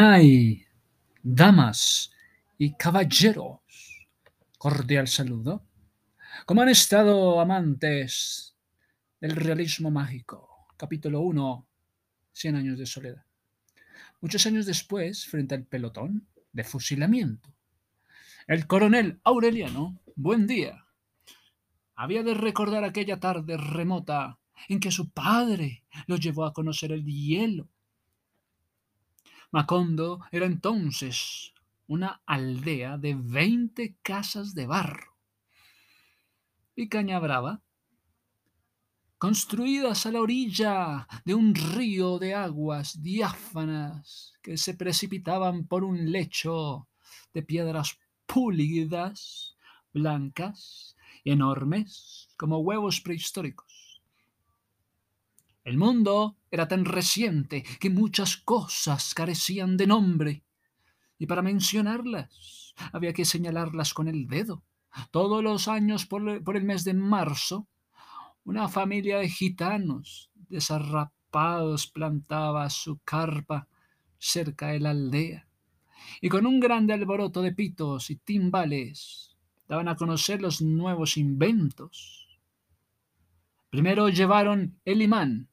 hay, damas y caballeros? Cordial saludo. ¿Cómo han estado amantes del realismo mágico? Capítulo 1, Cien años de soledad. Muchos años después, frente al pelotón de fusilamiento, el coronel Aureliano, buen día, había de recordar aquella tarde remota en que su padre lo llevó a conocer el hielo Macondo era entonces una aldea de veinte casas de barro. Y Cañabrava, construidas a la orilla de un río de aguas diáfanas que se precipitaban por un lecho de piedras pulidas, blancas y enormes como huevos prehistóricos. El mundo era tan reciente que muchas cosas carecían de nombre. Y para mencionarlas había que señalarlas con el dedo. Todos los años por, el mes de marzo, una familia de gitanos desarrapados plantaba su carpa cerca de la aldea. Y con un grande alboroto de pitos y timbales daban a conocer los nuevos inventos. Primero llevaron el imán,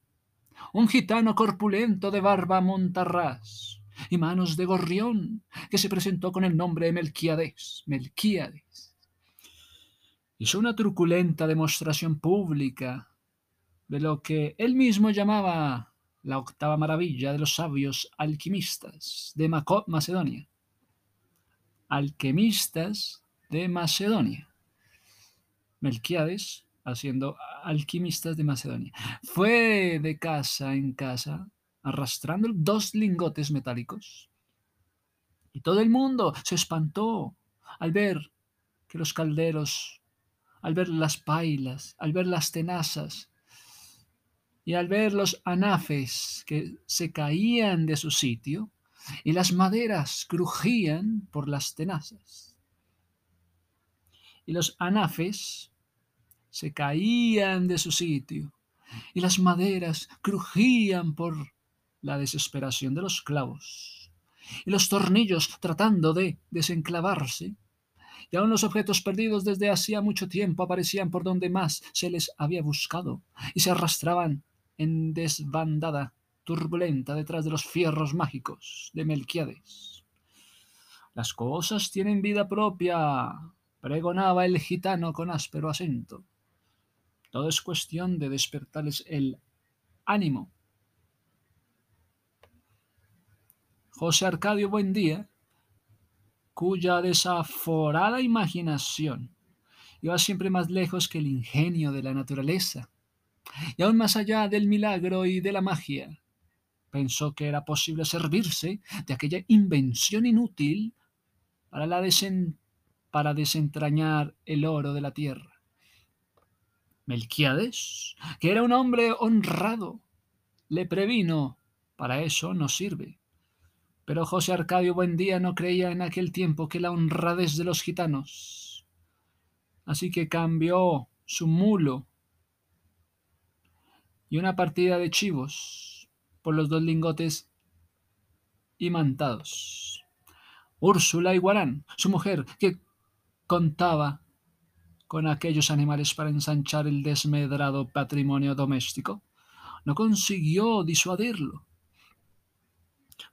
un gitano corpulento de barba montarrás y manos de gorrión, que se presentó con el nombre de Melquiades. Melquiades. Hizo una truculenta demostración pública de lo que él mismo llamaba la octava maravilla de los sabios alquimistas de Macedonia. Alquimistas de Macedonia. Melquiades haciendo alquimistas de Macedonia. Fue de casa en casa arrastrando dos lingotes metálicos. Y todo el mundo se espantó al ver que los calderos, al ver las pailas, al ver las tenazas y al ver los anafes que se caían de su sitio y las maderas crujían por las tenazas. Y los anafes se caían de su sitio y las maderas crujían por la desesperación de los clavos y los tornillos tratando de desenclavarse y aún los objetos perdidos desde hacía mucho tiempo aparecían por donde más se les había buscado y se arrastraban en desbandada turbulenta detrás de los fierros mágicos de Melquiades. Las cosas tienen vida propia, pregonaba el gitano con áspero acento. Todo es cuestión de despertarles el ánimo. José Arcadio Buendía, cuya desaforada imaginación iba siempre más lejos que el ingenio de la naturaleza, y aún más allá del milagro y de la magia, pensó que era posible servirse de aquella invención inútil para, la para desentrañar el oro de la tierra. Melquiades, que era un hombre honrado, le previno, para eso no sirve. Pero José Arcadio Buendía no creía en aquel tiempo que la honradez de los gitanos. Así que cambió su mulo y una partida de chivos por los dos lingotes imantados. Úrsula Iguarán, su mujer, que contaba con aquellos animales para ensanchar el desmedrado patrimonio doméstico, no consiguió disuadirlo.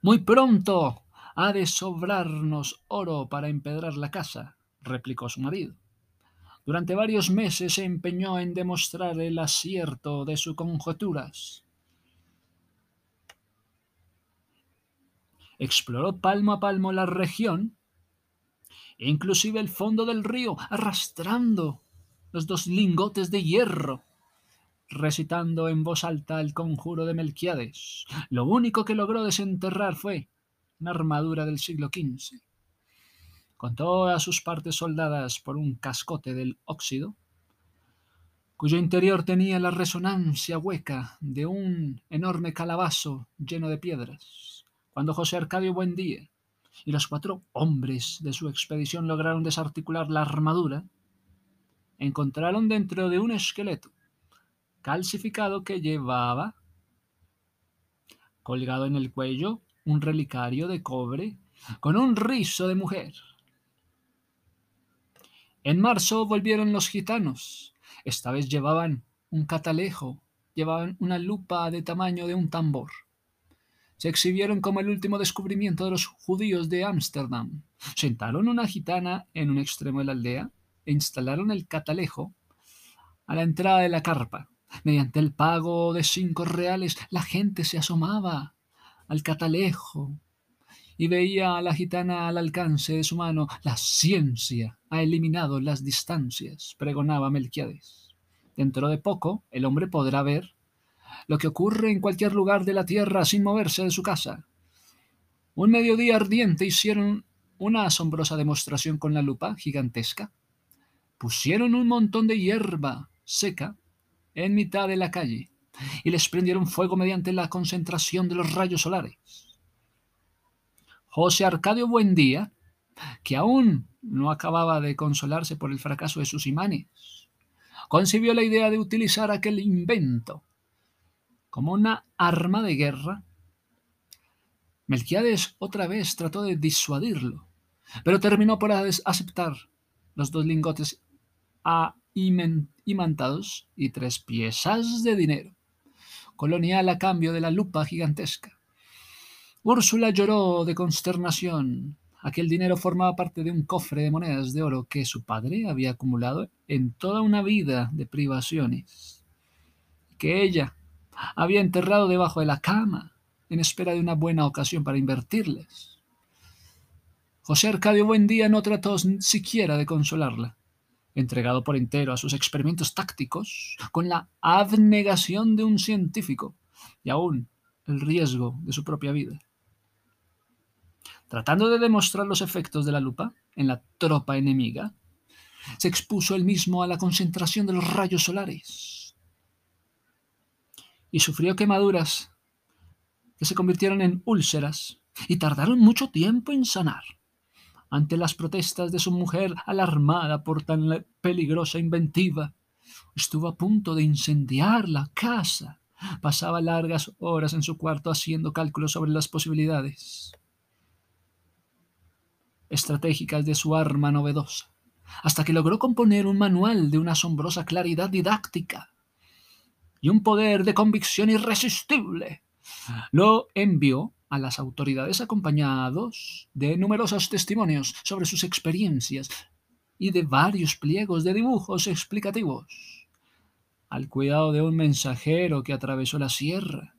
Muy pronto ha de sobrarnos oro para empedrar la casa, replicó su marido. Durante varios meses se empeñó en demostrar el acierto de sus conjeturas. Exploró palmo a palmo la región inclusive el fondo del río, arrastrando los dos lingotes de hierro, recitando en voz alta el conjuro de Melquiades. Lo único que logró desenterrar fue una armadura del siglo XV, con todas sus partes soldadas por un cascote del óxido, cuyo interior tenía la resonancia hueca de un enorme calabazo lleno de piedras. Cuando José Arcadio Buendía y los cuatro hombres de su expedición lograron desarticular la armadura, encontraron dentro de un esqueleto calcificado que llevaba colgado en el cuello un relicario de cobre con un rizo de mujer. En marzo volvieron los gitanos. Esta vez llevaban un catalejo, llevaban una lupa de tamaño de un tambor. Se exhibieron como el último descubrimiento de los judíos de Ámsterdam. Sentaron una gitana en un extremo de la aldea e instalaron el catalejo a la entrada de la carpa. Mediante el pago de cinco reales, la gente se asomaba al catalejo y veía a la gitana al alcance de su mano. La ciencia ha eliminado las distancias, pregonaba Melquiades. Dentro de poco el hombre podrá ver lo que ocurre en cualquier lugar de la tierra sin moverse de su casa. Un mediodía ardiente hicieron una asombrosa demostración con la lupa gigantesca. Pusieron un montón de hierba seca en mitad de la calle y les prendieron fuego mediante la concentración de los rayos solares. José Arcadio Buendía, que aún no acababa de consolarse por el fracaso de sus imanes, concibió la idea de utilizar aquel invento como una arma de guerra. Melquiades otra vez trató de disuadirlo, pero terminó por aceptar los dos lingotes imantados y tres piezas de dinero, colonial a cambio de la lupa gigantesca. Úrsula lloró de consternación. Aquel dinero formaba parte de un cofre de monedas de oro que su padre había acumulado en toda una vida de privaciones, que ella había enterrado debajo de la cama, en espera de una buena ocasión para invertirles. José Arcadio Buendía no trató siquiera de consolarla, entregado por entero a sus experimentos tácticos, con la abnegación de un científico y aún el riesgo de su propia vida. Tratando de demostrar los efectos de la lupa en la tropa enemiga, se expuso él mismo a la concentración de los rayos solares y sufrió quemaduras que se convirtieron en úlceras y tardaron mucho tiempo en sanar. Ante las protestas de su mujer, alarmada por tan peligrosa inventiva, estuvo a punto de incendiar la casa. Pasaba largas horas en su cuarto haciendo cálculos sobre las posibilidades estratégicas de su arma novedosa, hasta que logró componer un manual de una asombrosa claridad didáctica y un poder de convicción irresistible. Lo envió a las autoridades acompañados de numerosos testimonios sobre sus experiencias y de varios pliegos de dibujos explicativos, al cuidado de un mensajero que atravesó la sierra.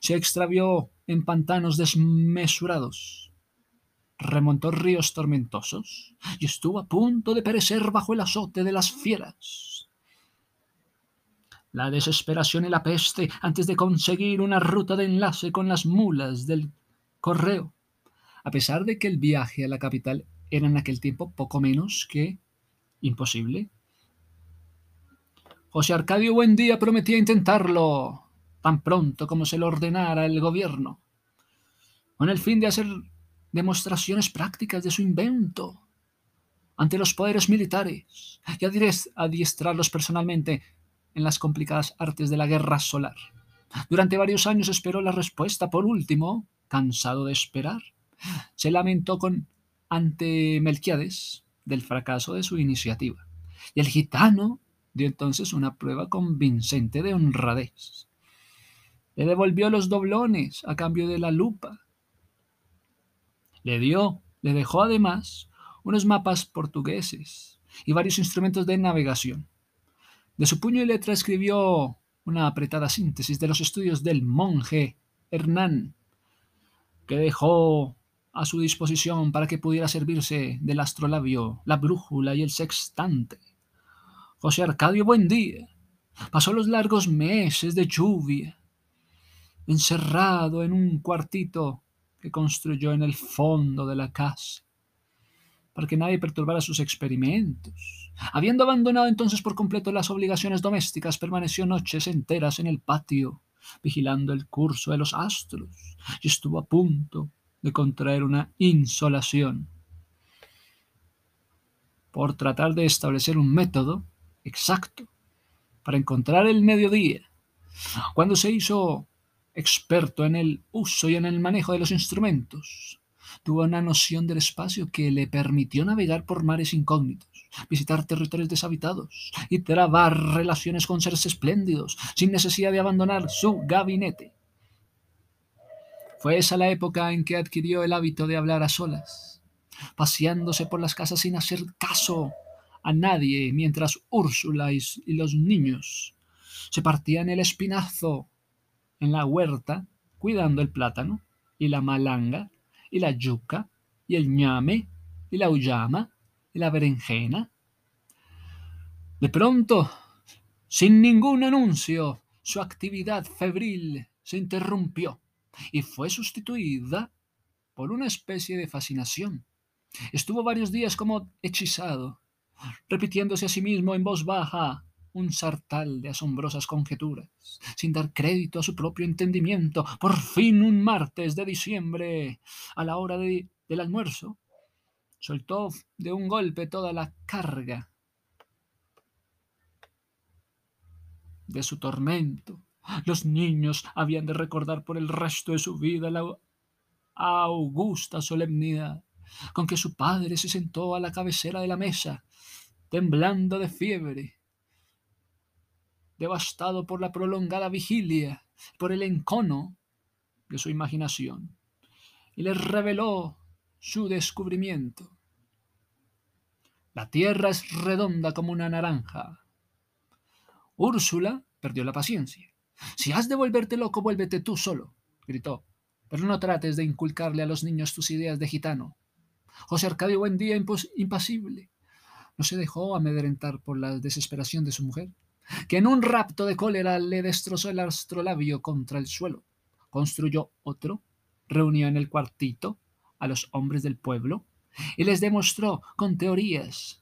Se extravió en pantanos desmesurados, remontó ríos tormentosos y estuvo a punto de perecer bajo el azote de las fieras la desesperación y la peste antes de conseguir una ruta de enlace con las mulas del correo, a pesar de que el viaje a la capital era en aquel tiempo poco menos que imposible. José Arcadio Buendía prometía intentarlo tan pronto como se lo ordenara el gobierno, con el fin de hacer demostraciones prácticas de su invento ante los poderes militares y adiestrarlos personalmente en las complicadas artes de la guerra solar. Durante varios años esperó la respuesta. Por último, cansado de esperar, se lamentó con ante Melquiades del fracaso de su iniciativa. Y el gitano dio entonces una prueba convincente de honradez. Le devolvió los doblones a cambio de la lupa. Le dio, le dejó además unos mapas portugueses y varios instrumentos de navegación. De su puño y letra escribió una apretada síntesis de los estudios del monje Hernán, que dejó a su disposición para que pudiera servirse del astrolabio, la brújula y el sextante. José Arcadio Buendía pasó los largos meses de lluvia, encerrado en un cuartito que construyó en el fondo de la casa, para que nadie perturbara sus experimentos. Habiendo abandonado entonces por completo las obligaciones domésticas, permaneció noches enteras en el patio, vigilando el curso de los astros, y estuvo a punto de contraer una insolación. Por tratar de establecer un método exacto para encontrar el mediodía, cuando se hizo experto en el uso y en el manejo de los instrumentos. Tuvo una noción del espacio que le permitió navegar por mares incógnitos, visitar territorios deshabitados y trabar relaciones con seres espléndidos sin necesidad de abandonar su gabinete. Fue esa la época en que adquirió el hábito de hablar a solas, paseándose por las casas sin hacer caso a nadie, mientras Úrsula y los niños se partían el espinazo en la huerta, cuidando el plátano y la malanga y la yuca y el ñame y la uyama y la berenjena. De pronto, sin ningún anuncio, su actividad febril se interrumpió y fue sustituida por una especie de fascinación. Estuvo varios días como hechizado, repitiéndose a sí mismo en voz baja un sartal de asombrosas conjeturas, sin dar crédito a su propio entendimiento. Por fin un martes de diciembre, a la hora del almuerzo, soltó de un golpe toda la carga de su tormento. Los niños habían de recordar por el resto de su vida la augusta solemnidad con que su padre se sentó a la cabecera de la mesa, temblando de fiebre, devastado por la prolongada vigilia, por el encono de su imaginación, y les reveló su descubrimiento. La tierra es redonda como una naranja. Úrsula perdió la paciencia. Si has de volverte loco, vuélvete tú solo, gritó. Pero no trates de inculcarle a los niños tus ideas de gitano. José Arcadio Buendía, impasible, no se dejó amedrentar por la desesperación de su mujer que en un rapto de cólera le destrozó el astrolabio contra el suelo. Construyó otro, reunió en el cuartito a los hombres del pueblo y les demostró con teorías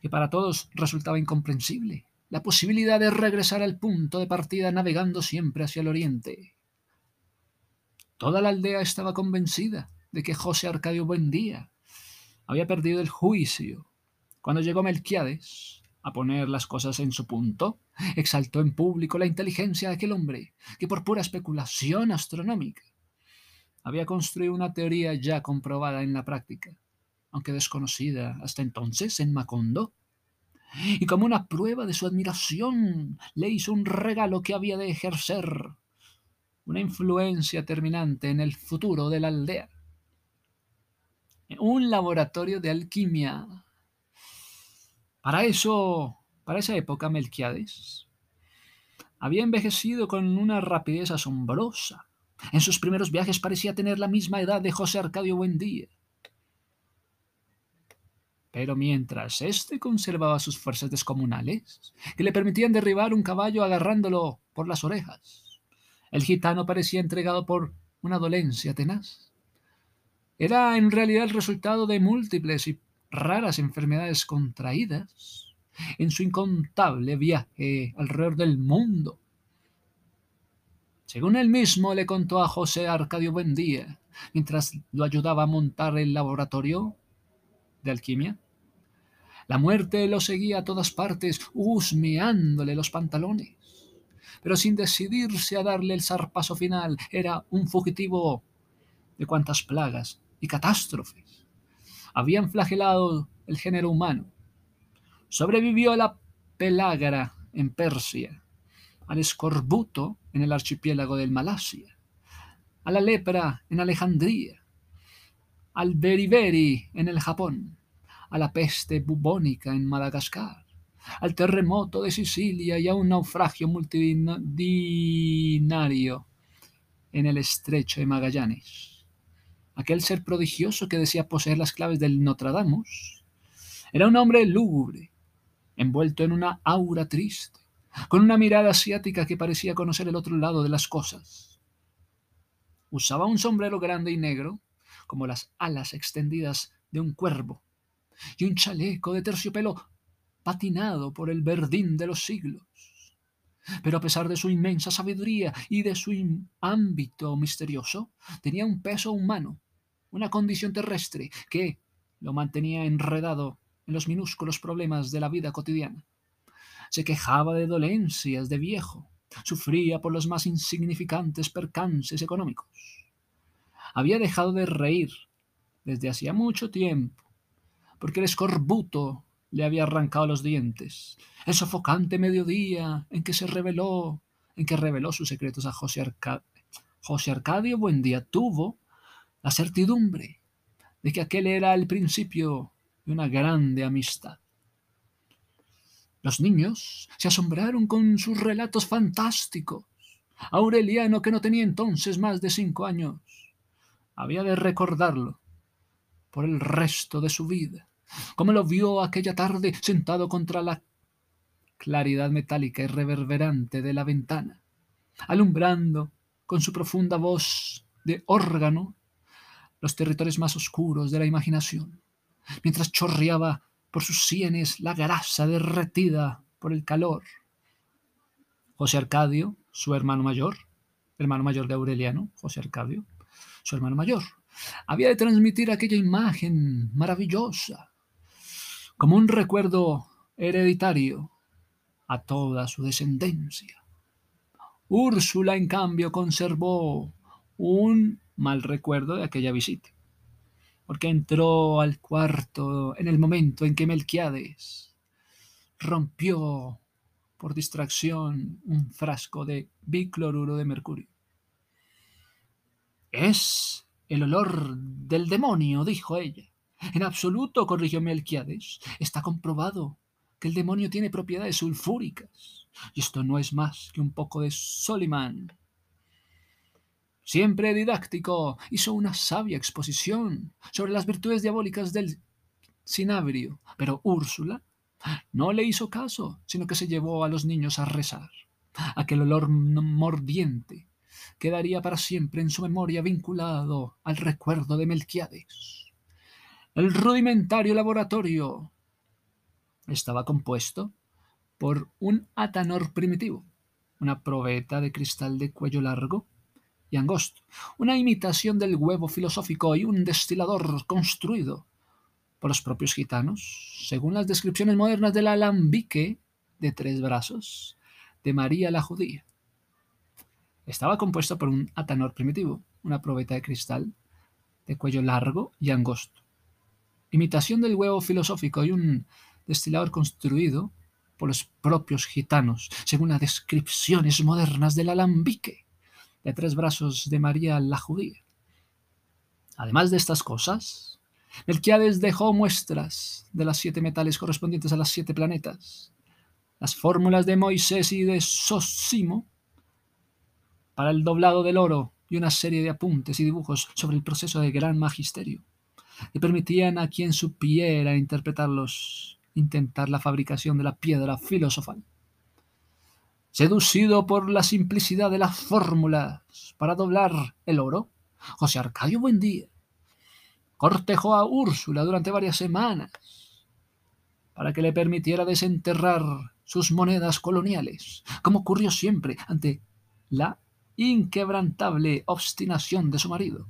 que para todos resultaba incomprensible la posibilidad de regresar al punto de partida navegando siempre hacia el oriente. Toda la aldea estaba convencida de que José Arcadio Buendía había perdido el juicio cuando llegó Melquiades a poner las cosas en su punto, exaltó en público la inteligencia de aquel hombre, que por pura especulación astronómica había construido una teoría ya comprobada en la práctica, aunque desconocida hasta entonces en Macondo. Y como una prueba de su admiración, le hizo un regalo que había de ejercer una influencia terminante en el futuro de la aldea. Un laboratorio de alquimia para eso, para esa época, Melquiades había envejecido con una rapidez asombrosa. En sus primeros viajes parecía tener la misma edad de José Arcadio Buendía. Pero mientras éste conservaba sus fuerzas descomunales, que le permitían derribar un caballo agarrándolo por las orejas, el gitano parecía entregado por una dolencia tenaz. Era en realidad el resultado de múltiples y raras enfermedades contraídas en su incontable viaje alrededor del mundo. Según él mismo le contó a José Arcadio Buendía, mientras lo ayudaba a montar el laboratorio de alquimia, la muerte lo seguía a todas partes, husmeándole los pantalones, pero sin decidirse a darle el zarpazo final, era un fugitivo de cuantas plagas y catástrofes habían flagelado el género humano. Sobrevivió a la pelágara en Persia, al escorbuto en el archipiélago del Malasia, a la lepra en Alejandría, al beriberi en el Japón, a la peste bubónica en Madagascar, al terremoto de Sicilia y a un naufragio multitudinario en el estrecho de Magallanes aquel ser prodigioso que decía poseer las claves del Nostradamus, era un hombre lúgubre, envuelto en una aura triste, con una mirada asiática que parecía conocer el otro lado de las cosas. Usaba un sombrero grande y negro, como las alas extendidas de un cuervo, y un chaleco de terciopelo patinado por el verdín de los siglos. Pero a pesar de su inmensa sabiduría y de su ámbito misterioso, tenía un peso humano una condición terrestre que lo mantenía enredado en los minúsculos problemas de la vida cotidiana. Se quejaba de dolencias de viejo Sufría por los más insignificantes percances económicos. Había dejado de reír desde hacía mucho tiempo, porque el escorbuto le había arrancado los dientes. El sofocante mediodía en que se reveló, en que reveló sus secretos a José Arcadio. José Arcadio Buendía tuvo la certidumbre de que aquel era el principio de una grande amistad. Los niños se asombraron con sus relatos fantásticos. Aureliano, que no tenía entonces más de cinco años, había de recordarlo por el resto de su vida, como lo vio aquella tarde sentado contra la claridad metálica y reverberante de la ventana, alumbrando con su profunda voz de órgano los territorios más oscuros de la imaginación, mientras chorreaba por sus sienes la grasa derretida por el calor. José Arcadio, su hermano mayor, hermano mayor de Aureliano, José Arcadio, su hermano mayor, había de transmitir aquella imagen maravillosa como un recuerdo hereditario a toda su descendencia. Úrsula, en cambio, conservó un mal recuerdo de aquella visita, porque entró al cuarto en el momento en que Melquiades rompió por distracción un frasco de bicloruro de mercurio. Es el olor del demonio, dijo ella. En absoluto, corrigió Melquiades. Está comprobado que el demonio tiene propiedades sulfúricas. Y esto no es más que un poco de Soliman siempre didáctico, hizo una sabia exposición sobre las virtudes diabólicas del cinabrio, pero Úrsula no le hizo caso, sino que se llevó a los niños a rezar. Aquel olor mordiente quedaría para siempre en su memoria vinculado al recuerdo de Melquiades. El rudimentario laboratorio estaba compuesto por un atanor primitivo, una probeta de cristal de cuello largo, y angosto, una imitación del huevo filosófico y un destilador construido por los propios gitanos, según las descripciones modernas del alambique de tres brazos de María la judía. Estaba compuesto por un atanor primitivo, una probeta de cristal de cuello largo y angosto, imitación del huevo filosófico y un destilador construido por los propios gitanos, según las descripciones modernas del alambique de tres brazos de María la judía. Además de estas cosas, Melquiades dejó muestras de las siete metales correspondientes a las siete planetas, las fórmulas de Moisés y de Sosimo para el doblado del oro y una serie de apuntes y dibujos sobre el proceso de gran magisterio, que permitían a quien supiera interpretarlos intentar la fabricación de la piedra filosofal. Seducido por la simplicidad de las fórmulas para doblar el oro, José Arcadio Buendía cortejó a Úrsula durante varias semanas para que le permitiera desenterrar sus monedas coloniales, como ocurrió siempre ante la inquebrantable obstinación de su marido.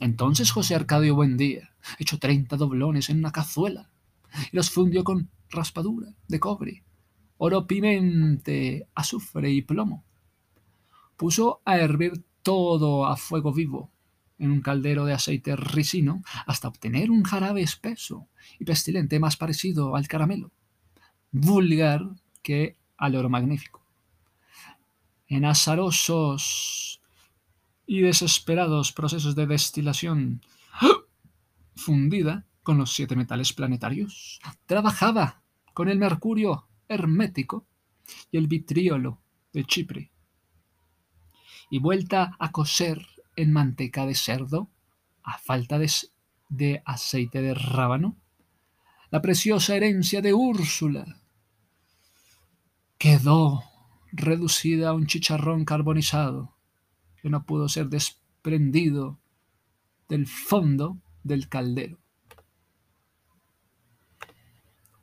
Entonces José Arcadio Buendía echó treinta doblones en una cazuela y los fundió con raspadura de cobre oro pimente, azufre y plomo. Puso a hervir todo a fuego vivo en un caldero de aceite ricino hasta obtener un jarabe espeso y pestilente más parecido al caramelo, vulgar que al oro magnífico. En azarosos y desesperados procesos de destilación fundida con los siete metales planetarios, trabajaba con el mercurio hermético y el vitriolo de Chipre. Y vuelta a coser en manteca de cerdo, a falta de, de aceite de rábano, la preciosa herencia de Úrsula quedó reducida a un chicharrón carbonizado que no pudo ser desprendido del fondo del caldero.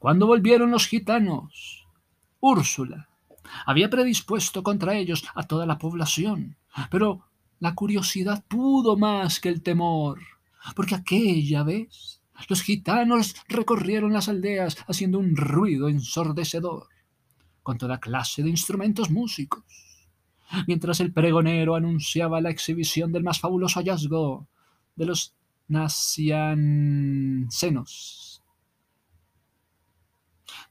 Cuando volvieron los gitanos, Úrsula había predispuesto contra ellos a toda la población, pero la curiosidad pudo más que el temor, porque aquella vez los gitanos recorrieron las aldeas haciendo un ruido ensordecedor. con toda clase de instrumentos músicos, mientras el pregonero anunciaba la exhibición del más fabuloso hallazgo de los naciancenos.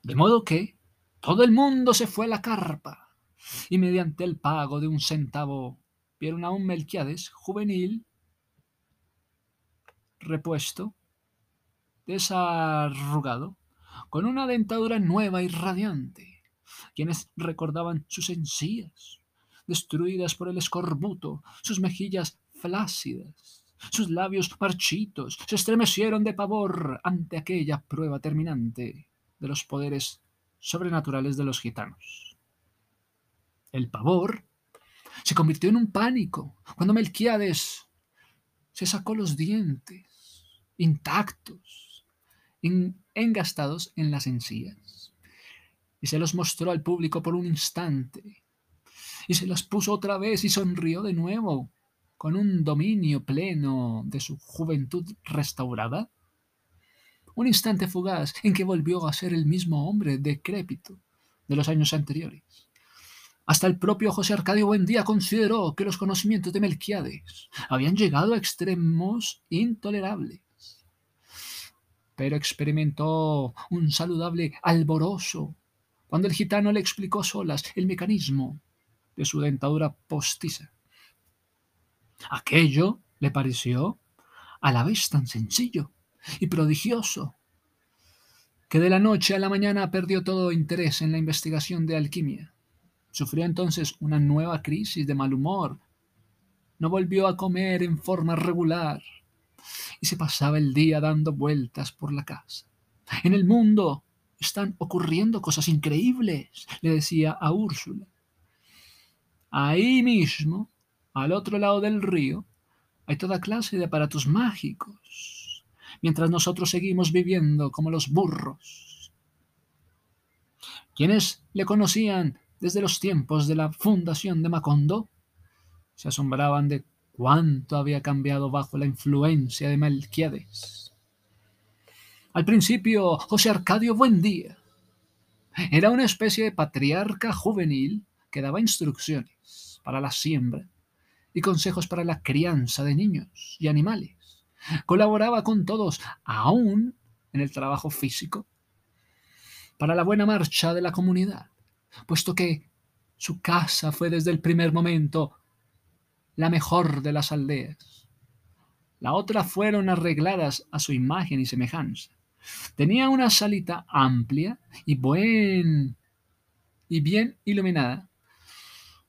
De modo que todo el mundo se fue a la carpa y mediante el pago de un centavo vieron a un Melquiades juvenil repuesto, desarrugado, con una dentadura nueva y radiante, quienes recordaban sus encías, destruidas por el escorbuto, sus mejillas flácidas, sus labios marchitos, se estremecieron de pavor ante aquella prueba terminante de los poderes sobrenaturales de los gitanos. El pavor se convirtió en un pánico cuando Melquiades se sacó los dientes intactos, engastados en las encías, y se los mostró al público por un instante, y se los puso otra vez y sonrió de nuevo, con un dominio pleno de su juventud restaurada. Un instante fugaz en que volvió a ser el mismo hombre decrépito de los años anteriores. Hasta el propio José Arcadio Buendía consideró que los conocimientos de Melquiades habían llegado a extremos intolerables pero experimentó un saludable alboroso cuando el gitano le explicó solas el mecanismo de su dentadura postiza. Aquello le pareció a la vez tan sencillo y prodigioso que de la noche a la mañana perdió todo interés en la investigación de alquimia. Sufrió entonces una nueva crisis de mal humor. No volvió a comer en forma regular y se pasaba el día dando vueltas por la casa. En el mundo están ocurriendo cosas increíbles, le decía a Úrsula. Ahí mismo, al otro lado del río, hay toda clase de aparatos mágicos, mientras nosotros seguimos viviendo como los burros. Quienes le conocían desde los tiempos de la fundación de Macondo se asombraban de cuánto había cambiado bajo la influencia de Melquiades. Al principio, José Arcadio Buendía era una especie de patriarca juvenil que daba instrucciones para la siembra y consejos para la crianza de niños y animales. Colaboraba con todos, aún en el trabajo físico, para la buena marcha de la comunidad, puesto que su casa fue desde el primer momento la mejor de las aldeas. La otra fueron arregladas a su imagen y semejanza. Tenía una salita amplia y y bien iluminada,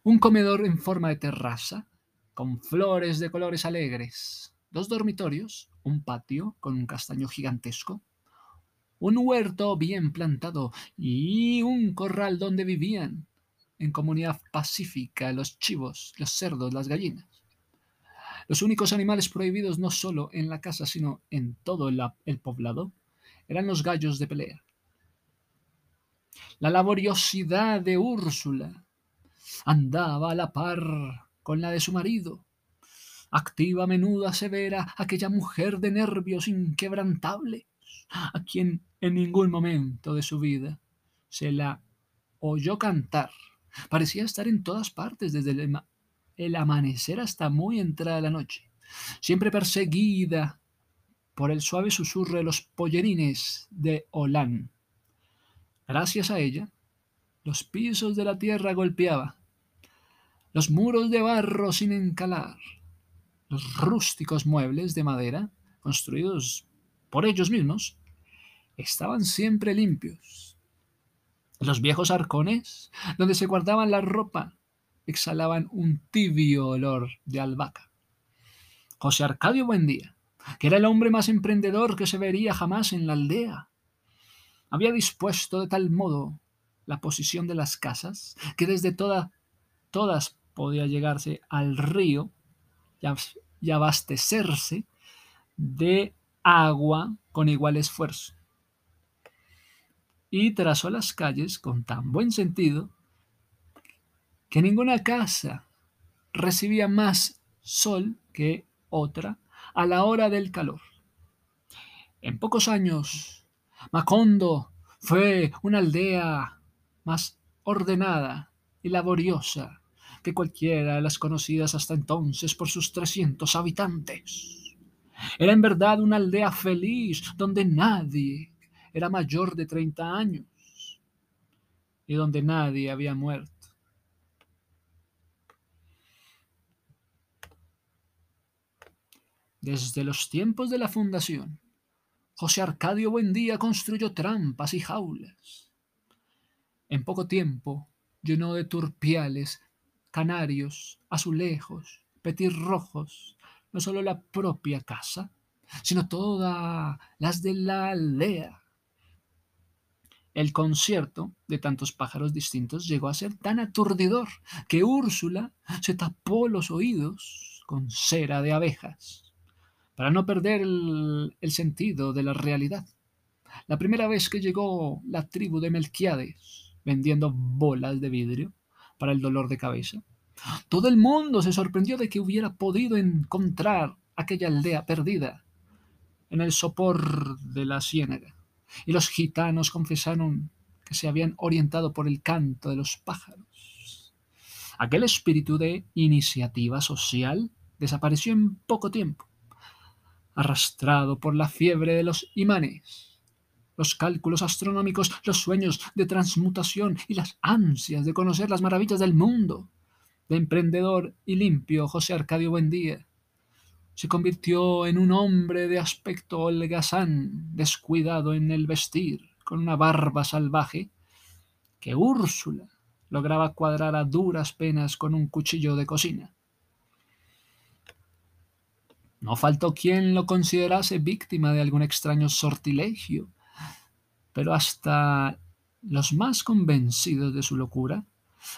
un comedor en forma de terraza, con flores de colores alegres, dos dormitorios, un patio con un castaño gigantesco, un huerto bien plantado y un corral donde vivían en comunidad pacífica los chivos, los cerdos, las gallinas. Los únicos animales prohibidos no solo en la casa, sino en todo el, poblado, eran los gallos de pelea. La laboriosidad de Úrsula andaba a la par con la de su marido. Activa, menuda, severa, aquella mujer de nervios inquebrantables, a quien en ningún momento de su vida se la oyó cantar Parecía estar en todas partes, desde el, amanecer hasta muy entrada la noche, siempre perseguida por el suave susurro de los pollerines de Olán. Gracias a ella, los pisos de la tierra golpeaba, los muros de barro sin encalar, los rústicos muebles de madera, construidos por ellos mismos, estaban siempre limpios, los viejos arcones, donde se guardaban la ropa, exhalaban un tibio olor de albahaca. José Arcadio Buendía, que era el hombre más emprendedor que se vería jamás en la aldea, había dispuesto de tal modo la posición de las casas que desde toda, todas podía llegarse al río y abastecerse de agua con igual esfuerzo y trazó las calles con tan buen sentido que ninguna casa recibía más sol que otra a la hora del calor. En pocos años, Macondo fue una aldea más ordenada y laboriosa que cualquiera de las conocidas hasta entonces por sus trescientos habitantes. Era en verdad una aldea feliz donde nadie era mayor de treinta años y donde nadie había muerto. Desde los tiempos de la fundación, José Arcadio Buendía construyó trampas y jaulas. En poco tiempo llenó de turpiales, canarios, azulejos, petirrojos, no solo la propia casa, sino todas las de la aldea. El concierto de tantos pájaros distintos llegó a ser tan aturdidor que Úrsula se tapó los oídos con cera de abejas para no perder el, sentido de la realidad. La primera vez que llegó la tribu de Melquiades vendiendo bolas de vidrio para el dolor de cabeza, todo el mundo se sorprendió de que hubiera podido encontrar aquella aldea perdida en el sopor de la ciénaga y los gitanos confesaron que se habían orientado por el canto de los pájaros. Aquel espíritu de iniciativa social desapareció en poco tiempo, arrastrado por la fiebre de los imanes, los cálculos astronómicos, los sueños de transmutación y las ansias de conocer las maravillas del mundo. De emprendedor y limpio José Arcadio Buendía se convirtió en un hombre de aspecto holgazán, descuidado en el vestir, con una barba salvaje, que Úrsula lograba cuadrar a duras penas con un cuchillo de cocina. No faltó quien lo considerase víctima de algún extraño sortilegio, pero hasta los más convencidos de su locura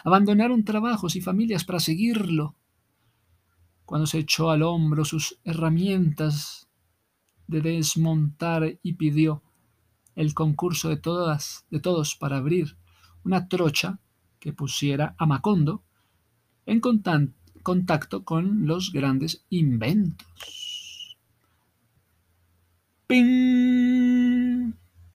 abandonaron trabajos y familias para seguirlo cuando se echó al hombro sus herramientas de desmontar y pidió el concurso de todas de todos para abrir una trocha que pusiera a Macondo en contacto con los grandes inventos. ¡Ping!